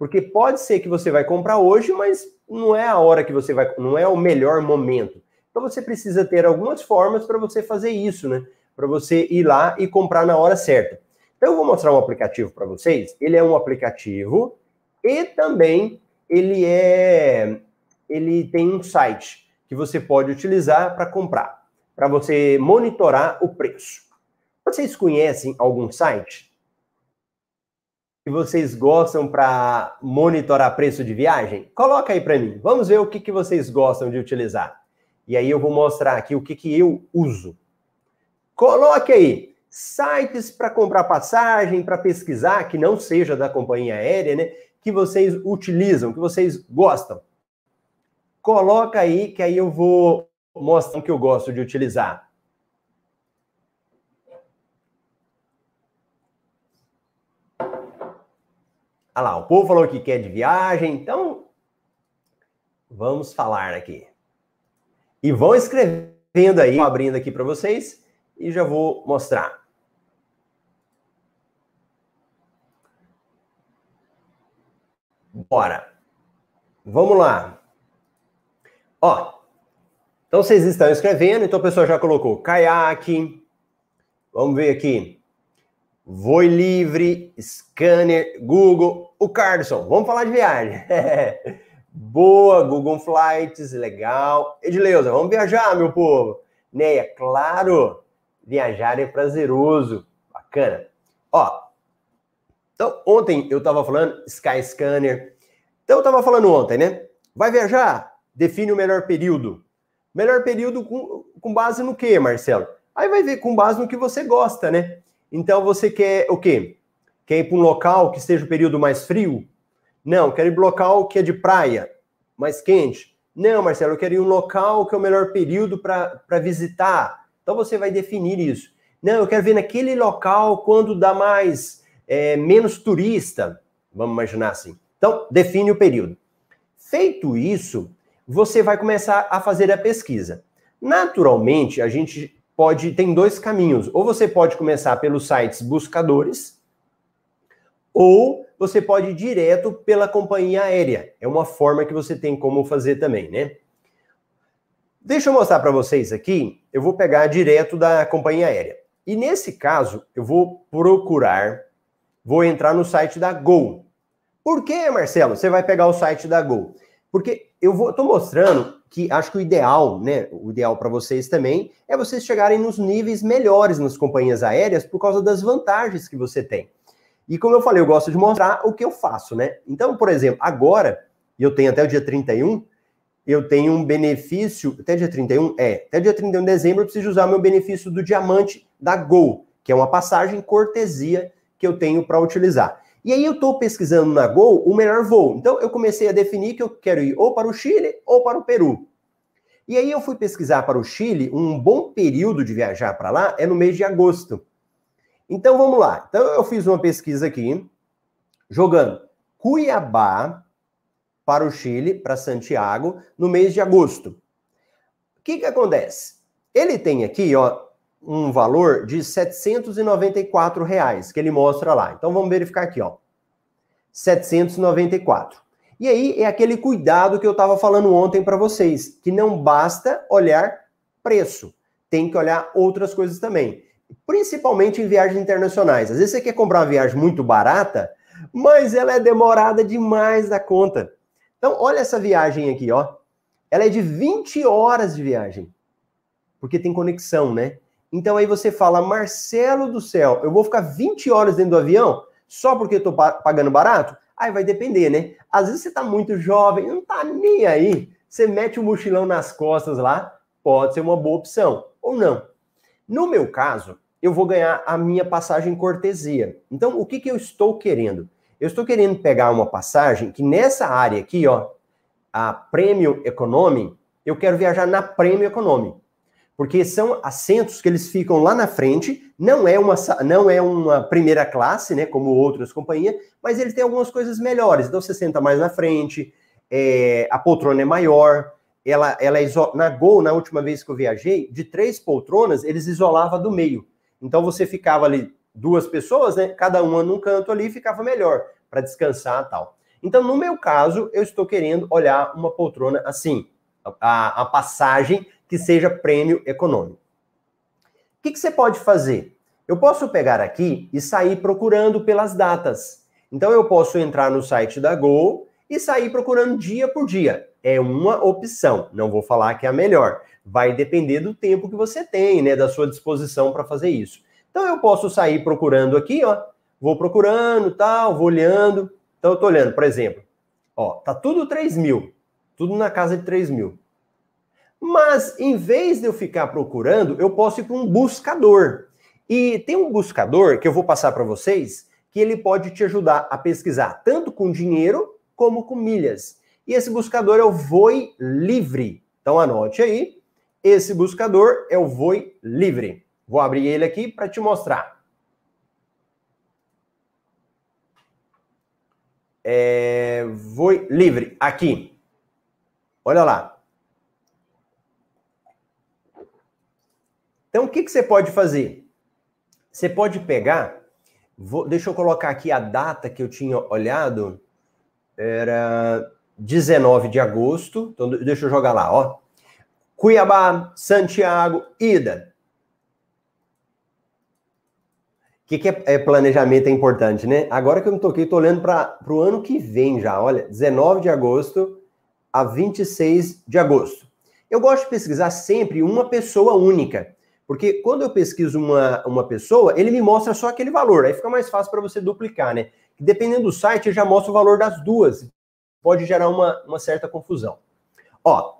Porque pode ser que você vai comprar hoje, mas não é a hora que você vai, não é o melhor momento. Então você precisa ter algumas formas para você fazer isso, né? Para você ir lá e comprar na hora certa. Então eu vou mostrar um aplicativo para vocês. Ele é um aplicativo e também ele é ele tem um site que você pode utilizar para comprar, para você monitorar o preço. Vocês conhecem algum site que vocês gostam para monitorar preço de viagem? Coloca aí para mim. Vamos ver o que, que vocês gostam de utilizar. E aí eu vou mostrar aqui o que, que eu uso. Coloque aí sites para comprar passagem, para pesquisar, que não seja da companhia aérea, né? Que vocês utilizam, que vocês gostam. Coloca aí, que aí eu vou mostrar o que eu gosto de utilizar. Olha lá, o povo falou que quer de viagem, então vamos falar aqui. E vão escrevendo aí, abrindo aqui para vocês e já vou mostrar. Bora. Vamos lá. Ó. Então vocês estão escrevendo, então o pessoal já colocou caiaque. Vamos ver aqui. Voi livre, scanner, Google. O Carlson, vamos falar de viagem. [laughs] Boa, Google Flights, legal. Edileuza, vamos viajar, meu povo. Neia, claro, viajar é prazeroso. Bacana. Ó, então ontem eu tava falando Sky Scanner. Então eu tava falando ontem, né? Vai viajar? Define o melhor período. Melhor período com, com base no quê, Marcelo? Aí vai ver com base no que você gosta, né? Então você quer o quê? Quer ir para um local que esteja o período mais frio? Não, quero ir para um local que é de praia, mais quente. Não, Marcelo, eu quero ir um local que é o melhor período para visitar. Então você vai definir isso. Não, eu quero ver naquele local quando dá mais, é, menos turista. Vamos imaginar assim. Então, define o período. Feito isso, você vai começar a fazer a pesquisa. Naturalmente, a gente pode tem dois caminhos. Ou você pode começar pelos sites buscadores, ou você pode ir direto pela companhia aérea. É uma forma que você tem como fazer também, né? Deixa eu mostrar para vocês aqui. Eu vou pegar direto da companhia aérea. E nesse caso, eu vou procurar, vou entrar no site da Gol. Por que, Marcelo? Você vai pegar o site da Gol? Porque eu vou, tô mostrando que acho que o ideal, né, o ideal para vocês também é vocês chegarem nos níveis melhores nas companhias aéreas por causa das vantagens que você tem. E como eu falei, eu gosto de mostrar o que eu faço, né? Então, por exemplo, agora, eu tenho até o dia 31, eu tenho um benefício, até dia 31? É, até dia 31 de dezembro eu preciso usar meu benefício do diamante da Gol, que é uma passagem cortesia que eu tenho para utilizar. E aí eu estou pesquisando na Gol o melhor voo. Então eu comecei a definir que eu quero ir ou para o Chile ou para o Peru. E aí eu fui pesquisar para o Chile, um bom período de viajar para lá é no mês de agosto. Então vamos lá. Então eu fiz uma pesquisa aqui, jogando Cuiabá para o Chile, para Santiago, no mês de agosto. O que, que acontece? Ele tem aqui, ó, um valor de 794 reais que ele mostra lá. Então vamos verificar aqui, ó. 794. E aí é aquele cuidado que eu estava falando ontem para vocês, que não basta olhar preço, tem que olhar outras coisas também principalmente em viagens internacionais. Às vezes você quer comprar uma viagem muito barata, mas ela é demorada demais da conta. Então, olha essa viagem aqui, ó. Ela é de 20 horas de viagem. Porque tem conexão, né? Então aí você fala, Marcelo do céu, eu vou ficar 20 horas dentro do avião só porque eu tô pagando barato? Aí vai depender, né? Às vezes você tá muito jovem, não tá nem aí. Você mete o um mochilão nas costas lá, pode ser uma boa opção. Ou não. No meu caso, eu vou ganhar a minha passagem cortesia. Então, o que, que eu estou querendo? Eu estou querendo pegar uma passagem que nessa área aqui, ó, a Premium Economy, eu quero viajar na Premium Economy. Porque são assentos que eles ficam lá na frente, não é uma, não é uma primeira classe, né, como outras companhias, mas eles têm algumas coisas melhores. Então você senta mais na frente, é, a poltrona é maior, ela, ela na Gol, na última vez que eu viajei, de três poltronas, eles isolavam do meio. Então você ficava ali, duas pessoas, né? Cada uma num canto ali, ficava melhor para descansar tal. Então, no meu caso, eu estou querendo olhar uma poltrona assim, a, a passagem que seja prêmio econômico. O que, que você pode fazer? Eu posso pegar aqui e sair procurando pelas datas. Então, eu posso entrar no site da Gol e sair procurando dia por dia. É uma opção, não vou falar que é a melhor. Vai depender do tempo que você tem, né, da sua disposição para fazer isso. Então eu posso sair procurando aqui, ó, vou procurando, tal, vou olhando. Então eu tô olhando, por exemplo, ó, tá tudo 3 mil, tudo na casa de 3 mil. Mas em vez de eu ficar procurando, eu posso ir para um buscador. E tem um buscador que eu vou passar para vocês que ele pode te ajudar a pesquisar tanto com dinheiro como com milhas. E esse buscador é o Voi Livre. Então anote aí. Esse buscador é o Voi Livre. Vou abrir ele aqui para te mostrar. É, Voi Livre, aqui. Olha lá. Então, o que, que você pode fazer? Você pode pegar. Vou, deixa eu colocar aqui a data que eu tinha olhado era 19 de agosto. Então, deixa eu jogar lá, ó. Cuiabá, Santiago, ida. O que, que é, é, planejamento é importante, né? Agora que eu me toquei, estou olhando para o ano que vem já. Olha, 19 de agosto a 26 de agosto. Eu gosto de pesquisar sempre uma pessoa única. Porque quando eu pesquiso uma, uma pessoa, ele me mostra só aquele valor. Aí fica mais fácil para você duplicar, né? Dependendo do site, ele já mostra o valor das duas. Pode gerar uma, uma certa confusão. Ó,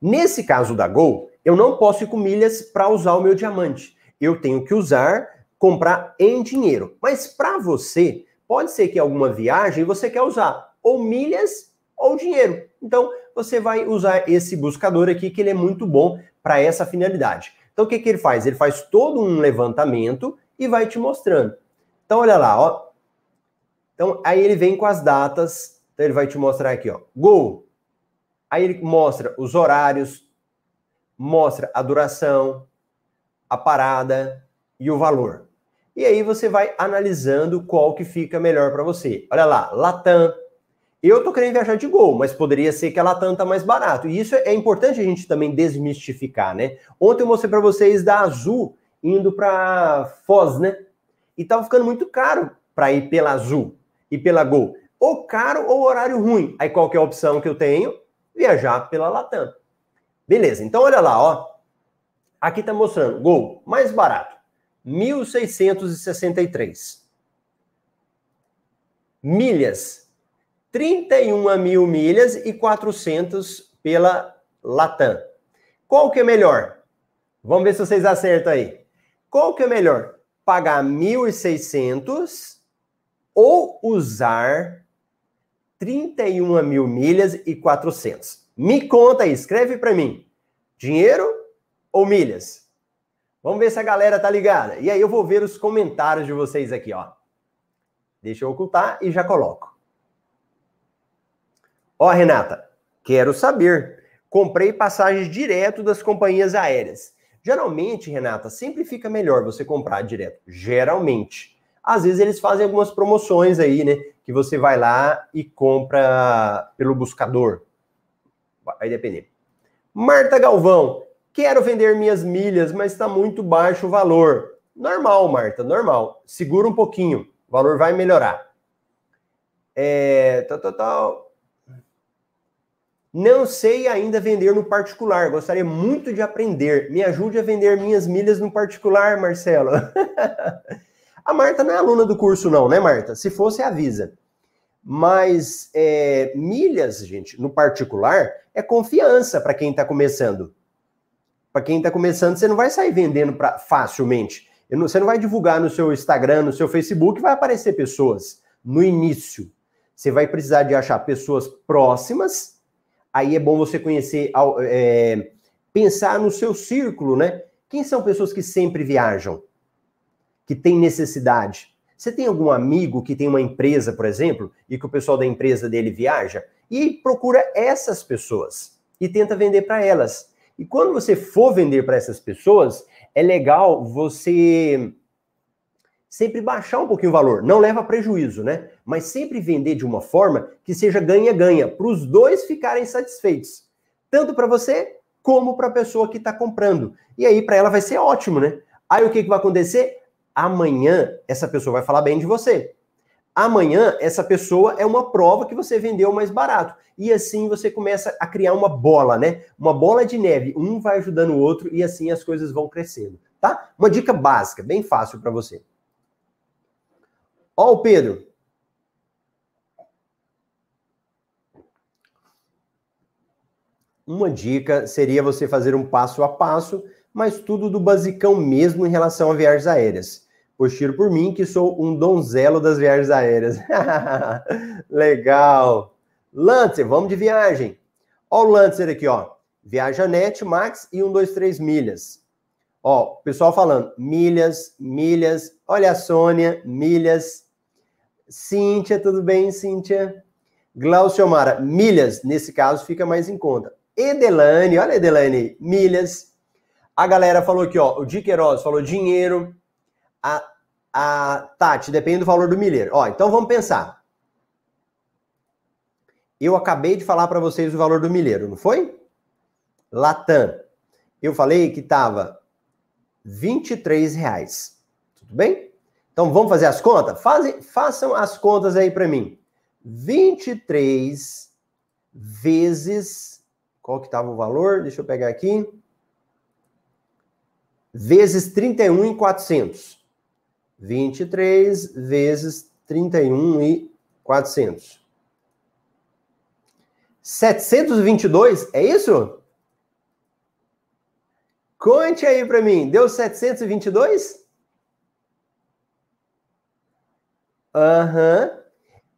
nesse caso da Gol, eu não posso ir com milhas para usar o meu diamante. Eu tenho que usar, comprar em dinheiro. Mas para você, pode ser que alguma viagem você quer usar ou milhas ou dinheiro. Então, você vai usar esse buscador aqui, que ele é muito bom para essa finalidade. Então, o que, que ele faz? Ele faz todo um levantamento e vai te mostrando. Então, olha lá, ó. Então, aí ele vem com as datas. Então, ele vai te mostrar aqui, ó. Gol. Aí ele mostra os horários, mostra a duração, a parada e o valor. E aí você vai analisando qual que fica melhor para você. Olha lá, Latam. Eu tô querendo viajar de Gol, mas poderia ser que a Latam tá mais barato. E isso é importante a gente também desmistificar, né? Ontem eu mostrei para vocês da Azul indo para Foz, né? E tava ficando muito caro para ir pela Azul e pela Gol. Ou caro ou horário ruim. Aí qual que é a opção que eu tenho? Viajar pela Latam. Beleza, então olha lá, ó. Aqui tá mostrando, Gol, mais barato, 1.663. Milhas, 31 mil milhas e 400 pela Latam. Qual que é melhor? Vamos ver se vocês acertam aí. Qual que é melhor? Pagar 1.600 ou usar 31 mil milhas e 400. Me conta aí, escreve para mim. Dinheiro ou milhas? Vamos ver se a galera tá ligada. E aí eu vou ver os comentários de vocês aqui, ó. Deixa eu ocultar e já coloco. Ó, Renata, quero saber. Comprei passagens direto das companhias aéreas. Geralmente, Renata, sempre fica melhor você comprar direto. Geralmente às vezes eles fazem algumas promoções aí, né? Que você vai lá e compra pelo buscador. Vai depender. Marta Galvão, quero vender minhas milhas, mas está muito baixo o valor. Normal, Marta, normal. Segura um pouquinho, o valor vai melhorar. É, tal, tal, tal. Não sei ainda vender no particular. Gostaria muito de aprender. Me ajude a vender minhas milhas no particular, Marcelo. [laughs] A Marta não é aluna do curso, não, né, Marta? Se fosse, avisa. Mas é, milhas, gente, no particular, é confiança para quem está começando. Para quem está começando, você não vai sair vendendo pra, facilmente. Você não vai divulgar no seu Instagram, no seu Facebook, vai aparecer pessoas no início. Você vai precisar de achar pessoas próximas. Aí é bom você conhecer, é, pensar no seu círculo, né? Quem são pessoas que sempre viajam? que tem necessidade. Você tem algum amigo que tem uma empresa, por exemplo, e que o pessoal da empresa dele viaja? E procura essas pessoas. e tenta vender para elas. E quando você for vender para essas pessoas, é legal você sempre baixar um pouquinho o valor. Não leva prejuízo, né? Mas sempre vender de uma forma que seja ganha-ganha, para os dois ficarem satisfeitos. Tanto para você como para a pessoa que está comprando. E aí, para ela vai ser ótimo, né? Aí o que, que vai acontecer? Amanhã, essa pessoa vai falar bem de você. Amanhã, essa pessoa é uma prova que você vendeu mais barato. E assim você começa a criar uma bola, né? Uma bola de neve. Um vai ajudando o outro e assim as coisas vão crescendo, tá? Uma dica básica, bem fácil para você. Ó o Pedro. Uma dica seria você fazer um passo a passo, mas tudo do basicão mesmo em relação a viagens aéreas. Pois tiro por mim que sou um donzelo das viagens aéreas. [laughs] Legal. Lancer, vamos de viagem. Ó o Lancer aqui, ó. Viaja Net, Max e 1, 2, 3 milhas. Ó, pessoal falando milhas, milhas. Olha a Sônia, milhas. Cíntia, tudo bem, Cíntia? Glaucio Mara, milhas, nesse caso, fica mais em conta. Edelane, olha Edelane, milhas. A galera falou aqui, ó, o Di Queiroz falou dinheiro. A, a Tati, depende do valor do milheiro. Ó, então vamos pensar. Eu acabei de falar para vocês o valor do milheiro, não foi? Latam. Eu falei que tava 23 reais. Tudo bem? Então vamos fazer as contas? Fazem, façam as contas aí para mim. 23 vezes. Qual que estava o valor? Deixa eu pegar aqui. Vezes 31 e 400. 23 vezes 31 e 400. 722, é isso? Conte aí para mim. Deu 722? Aham. Uhum.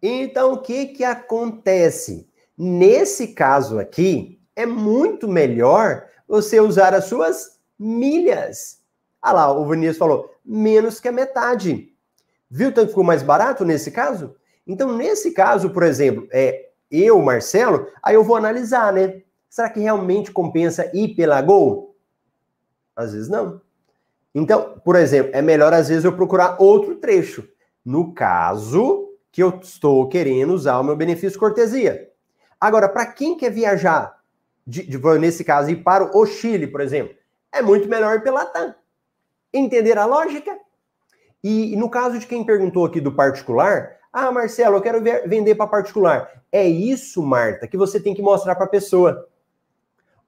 Então, o que que acontece? Nesse caso aqui, é muito melhor você usar as suas milhas. Ah lá, o Vinícius falou, menos que a metade. Viu tanto ficou mais barato nesse caso? Então, nesse caso, por exemplo, é eu, Marcelo, aí eu vou analisar, né? Será que realmente compensa ir pela Gol? Às vezes não. Então, por exemplo, é melhor às vezes eu procurar outro trecho no caso que eu estou querendo usar o meu benefício cortesia. Agora, para quem quer viajar, de, de, nesse caso, ir para o Chile, por exemplo, é muito melhor pela TAM. Entender a lógica? E, e, no caso de quem perguntou aqui do particular, ah, Marcelo, eu quero ver, vender para particular. É isso, Marta, que você tem que mostrar para a pessoa.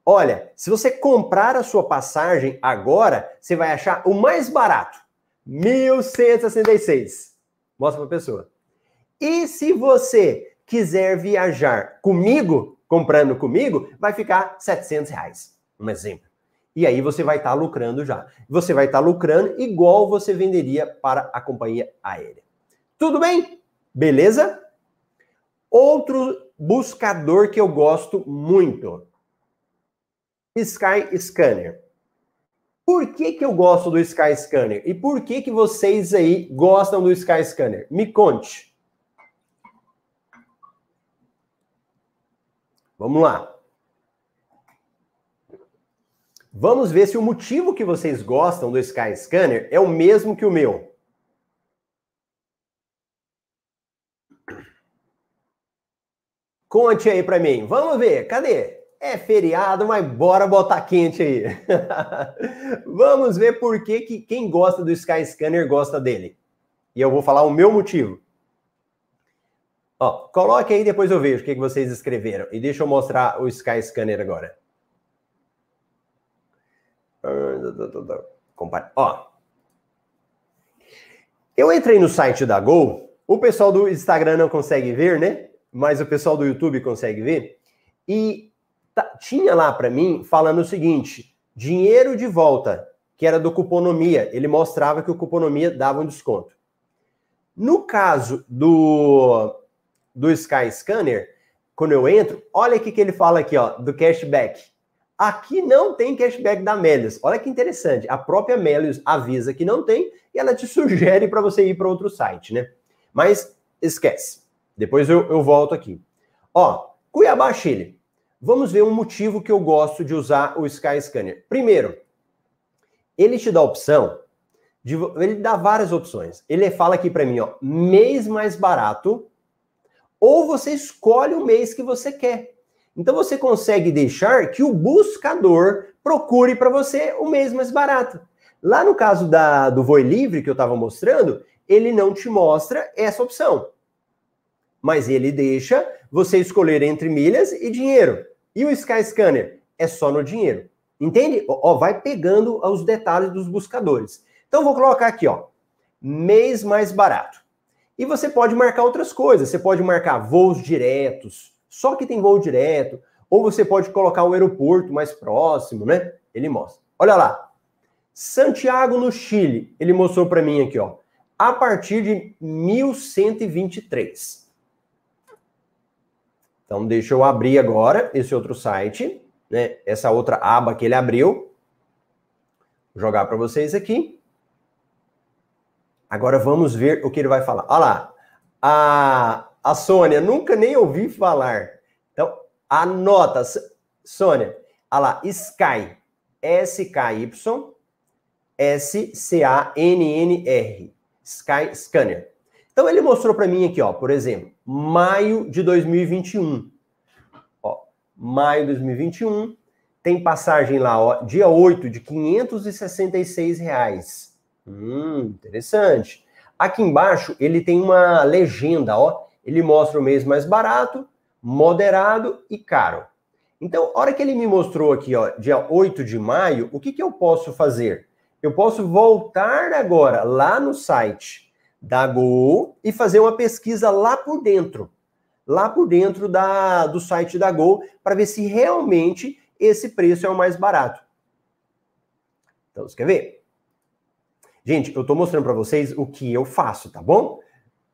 Olha, se você comprar a sua passagem agora, você vai achar o mais barato, 1.166. Mostra para a pessoa. E se você quiser viajar comigo, comprando comigo, vai ficar 700 reais. Um exemplo. E aí você vai estar tá lucrando já. Você vai estar tá lucrando igual você venderia para a companhia aérea. Tudo bem? Beleza? Outro buscador que eu gosto muito. Sky Scanner. Por que, que eu gosto do Sky Scanner? E por que, que vocês aí gostam do Sky Scanner? Me conte. Vamos lá. Vamos ver se o motivo que vocês gostam do Sky Scanner é o mesmo que o meu. Conte aí para mim. Vamos ver. Cadê? É feriado, mas bora botar quente aí. [laughs] Vamos ver por que, que quem gosta do Sky Scanner gosta dele. E eu vou falar o meu motivo. Ó, coloque aí, depois eu vejo o que, que vocês escreveram. E deixa eu mostrar o Sky Scanner agora. Ó. Eu entrei no site da Gol. O pessoal do Instagram não consegue ver, né? Mas o pessoal do YouTube consegue ver. E tá, tinha lá para mim falando o seguinte: dinheiro de volta, que era do cuponomia. Ele mostrava que o cuponomia dava um desconto. No caso do, do Sky Scanner, quando eu entro, olha o que ele fala aqui, ó, do cashback. Aqui não tem cashback da Melius. Olha que interessante. A própria Melius avisa que não tem e ela te [laughs] sugere para você ir para outro site, né? Mas esquece. Depois eu, eu volto aqui. Ó, Cuiabá, Chile. vamos ver um motivo que eu gosto de usar o Sky Scanner. Primeiro, ele te dá a opção de, ele dá várias opções. Ele fala aqui para mim, ó, mês mais barato, ou você escolhe o mês que você quer. Então você consegue deixar que o buscador procure para você o mês mais barato. Lá no caso da, do Voi Livre que eu estava mostrando, ele não te mostra essa opção. Mas ele deixa você escolher entre milhas e dinheiro. E o Sky Scanner é só no dinheiro. Entende? Ó, vai pegando os detalhes dos buscadores. Então vou colocar aqui, ó, mês mais barato. E você pode marcar outras coisas. Você pode marcar voos diretos, só que tem voo direto, ou você pode colocar o aeroporto mais próximo, né? Ele mostra. Olha lá. Santiago no Chile, ele mostrou para mim aqui, ó, a partir de 1123. Então deixa eu abrir agora esse outro site, né? Essa outra aba que ele abriu. Vou jogar para vocês aqui. Agora vamos ver o que ele vai falar. Olha lá. A, a Sônia, nunca nem ouvi falar. Então, anota, Sônia. Olha lá, Sky. S-K-Y S-C-A-N-N-R. Sky Scanner. Então ele mostrou para mim aqui, ó, por exemplo, maio de 2021. Ó, maio de 2021, tem passagem lá, ó, dia 8 de 566 reais. Hum, interessante. Aqui embaixo ele tem uma legenda, ó. Ele mostra o mês mais barato, moderado e caro. Então, a hora que ele me mostrou aqui, ó, dia 8 de maio, o que, que eu posso fazer? Eu posso voltar agora lá no site da Gol e fazer uma pesquisa lá por dentro. Lá por dentro da, do site da Gol, para ver se realmente esse preço é o mais barato. Então, você quer ver? Gente, eu estou mostrando para vocês o que eu faço, tá bom?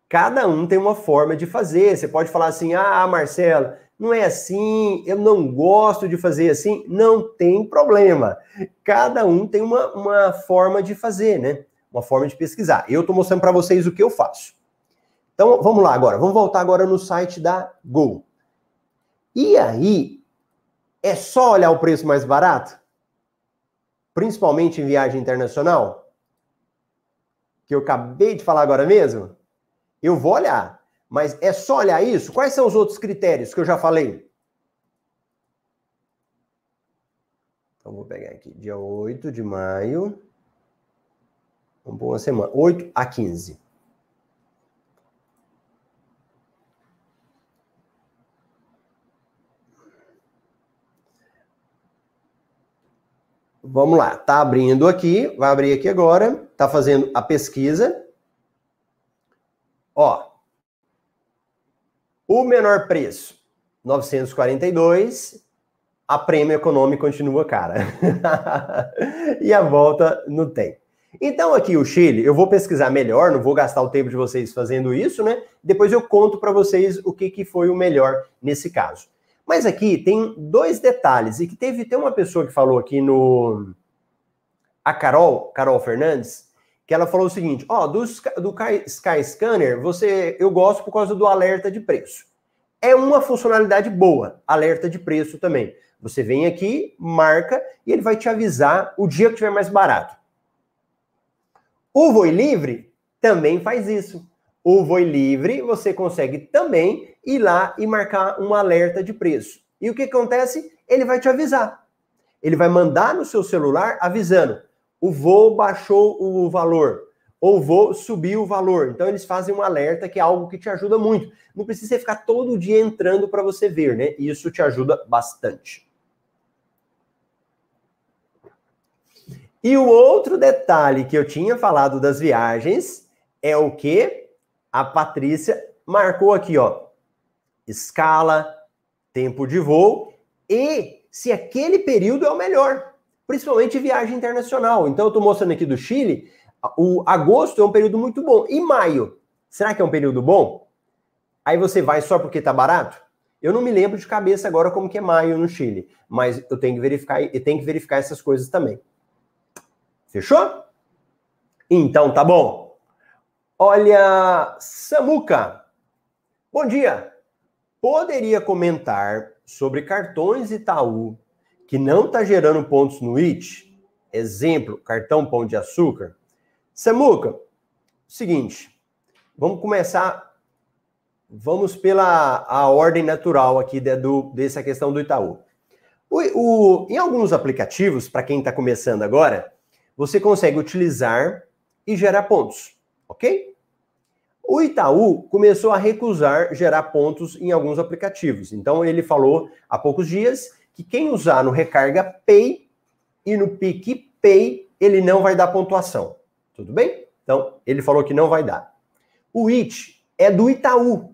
Cada um tem uma forma de fazer. Você pode falar assim: ah, Marcelo, não é assim, eu não gosto de fazer assim. Não tem problema. Cada um tem uma, uma forma de fazer, né? Uma forma de pesquisar. Eu estou mostrando para vocês o que eu faço. Então, vamos lá agora. Vamos voltar agora no site da Go. E aí, é só olhar o preço mais barato? Principalmente em viagem internacional? Que eu acabei de falar agora mesmo, eu vou olhar. Mas é só olhar isso? Quais são os outros critérios que eu já falei? Então, vou pegar aqui, dia 8 de maio. Uma semana. 8 a 15. Vamos lá, tá abrindo aqui, vai abrir aqui agora, tá fazendo a pesquisa. Ó, o menor preço, 942, a prêmio econômico continua cara. [laughs] e a volta não tem. Então aqui o Chile, eu vou pesquisar melhor, não vou gastar o tempo de vocês fazendo isso, né? Depois eu conto para vocês o que, que foi o melhor nesse caso. Mas aqui tem dois detalhes, e que teve até uma pessoa que falou aqui no. A Carol, Carol Fernandes, que ela falou o seguinte: ó, oh, do, do Sky Scanner, você, eu gosto por causa do alerta de preço. É uma funcionalidade boa, alerta de preço também. Você vem aqui, marca e ele vai te avisar o dia que tiver mais barato. O Voi Livre também faz isso. O Voi Livre você consegue também ir lá e marcar um alerta de preço. E o que acontece? Ele vai te avisar. Ele vai mandar no seu celular avisando: o voo baixou o valor, ou voo subiu o valor. Então eles fazem um alerta que é algo que te ajuda muito. Não precisa ficar todo dia entrando para você ver, né? Isso te ajuda bastante. E o outro detalhe que eu tinha falado das viagens é o que a Patrícia marcou aqui, ó escala, tempo de voo e se aquele período é o melhor, principalmente viagem internacional. Então eu estou mostrando aqui do Chile, o agosto é um período muito bom. E maio, será que é um período bom? Aí você vai só porque está barato? Eu não me lembro de cabeça agora como que é maio no Chile, mas eu tenho que verificar e tenho que verificar essas coisas também. Fechou? Então tá bom. Olha, Samuca. Bom dia. poderia comentar sobre cartões Itaú que não está gerando pontos no IT? Exemplo, cartão Pão de Açúcar. Samuca, seguinte, vamos começar, vamos pela a ordem natural aqui de, do, dessa questão do Itaú. O, o, em alguns aplicativos, para quem está começando agora, você consegue utilizar e gerar pontos, ok? O Itaú começou a recusar gerar pontos em alguns aplicativos. Então ele falou há poucos dias que quem usar no Recarga Pay e no PicPay, ele não vai dar pontuação. Tudo bem? Então, ele falou que não vai dar. O IT é do Itaú.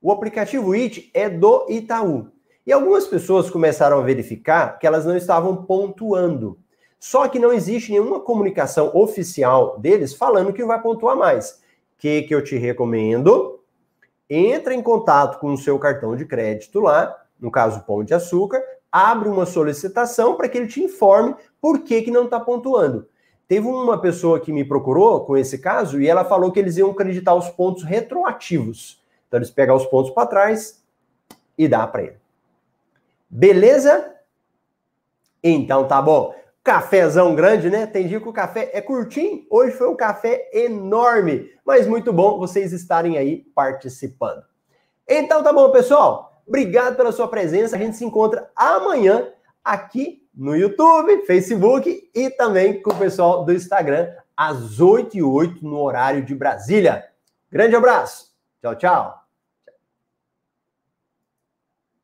O aplicativo IT é do Itaú. E algumas pessoas começaram a verificar que elas não estavam pontuando. Só que não existe nenhuma comunicação oficial deles falando que vai pontuar mais. Que, que eu te recomendo? Entra em contato com o seu cartão de crédito lá, no caso Pão de Açúcar, abre uma solicitação para que ele te informe por que, que não está pontuando. Teve uma pessoa que me procurou com esse caso e ela falou que eles iam acreditar os pontos retroativos. Então eles pegam os pontos para trás e dá para ele. Beleza? Então tá bom. Cafézão grande, né? Tem dia que o café é curtinho, hoje foi um café enorme, mas muito bom vocês estarem aí participando. Então tá bom, pessoal. Obrigado pela sua presença. A gente se encontra amanhã aqui no YouTube, Facebook e também com o pessoal do Instagram às 8 e 8 no horário de Brasília. Grande abraço. Tchau, tchau.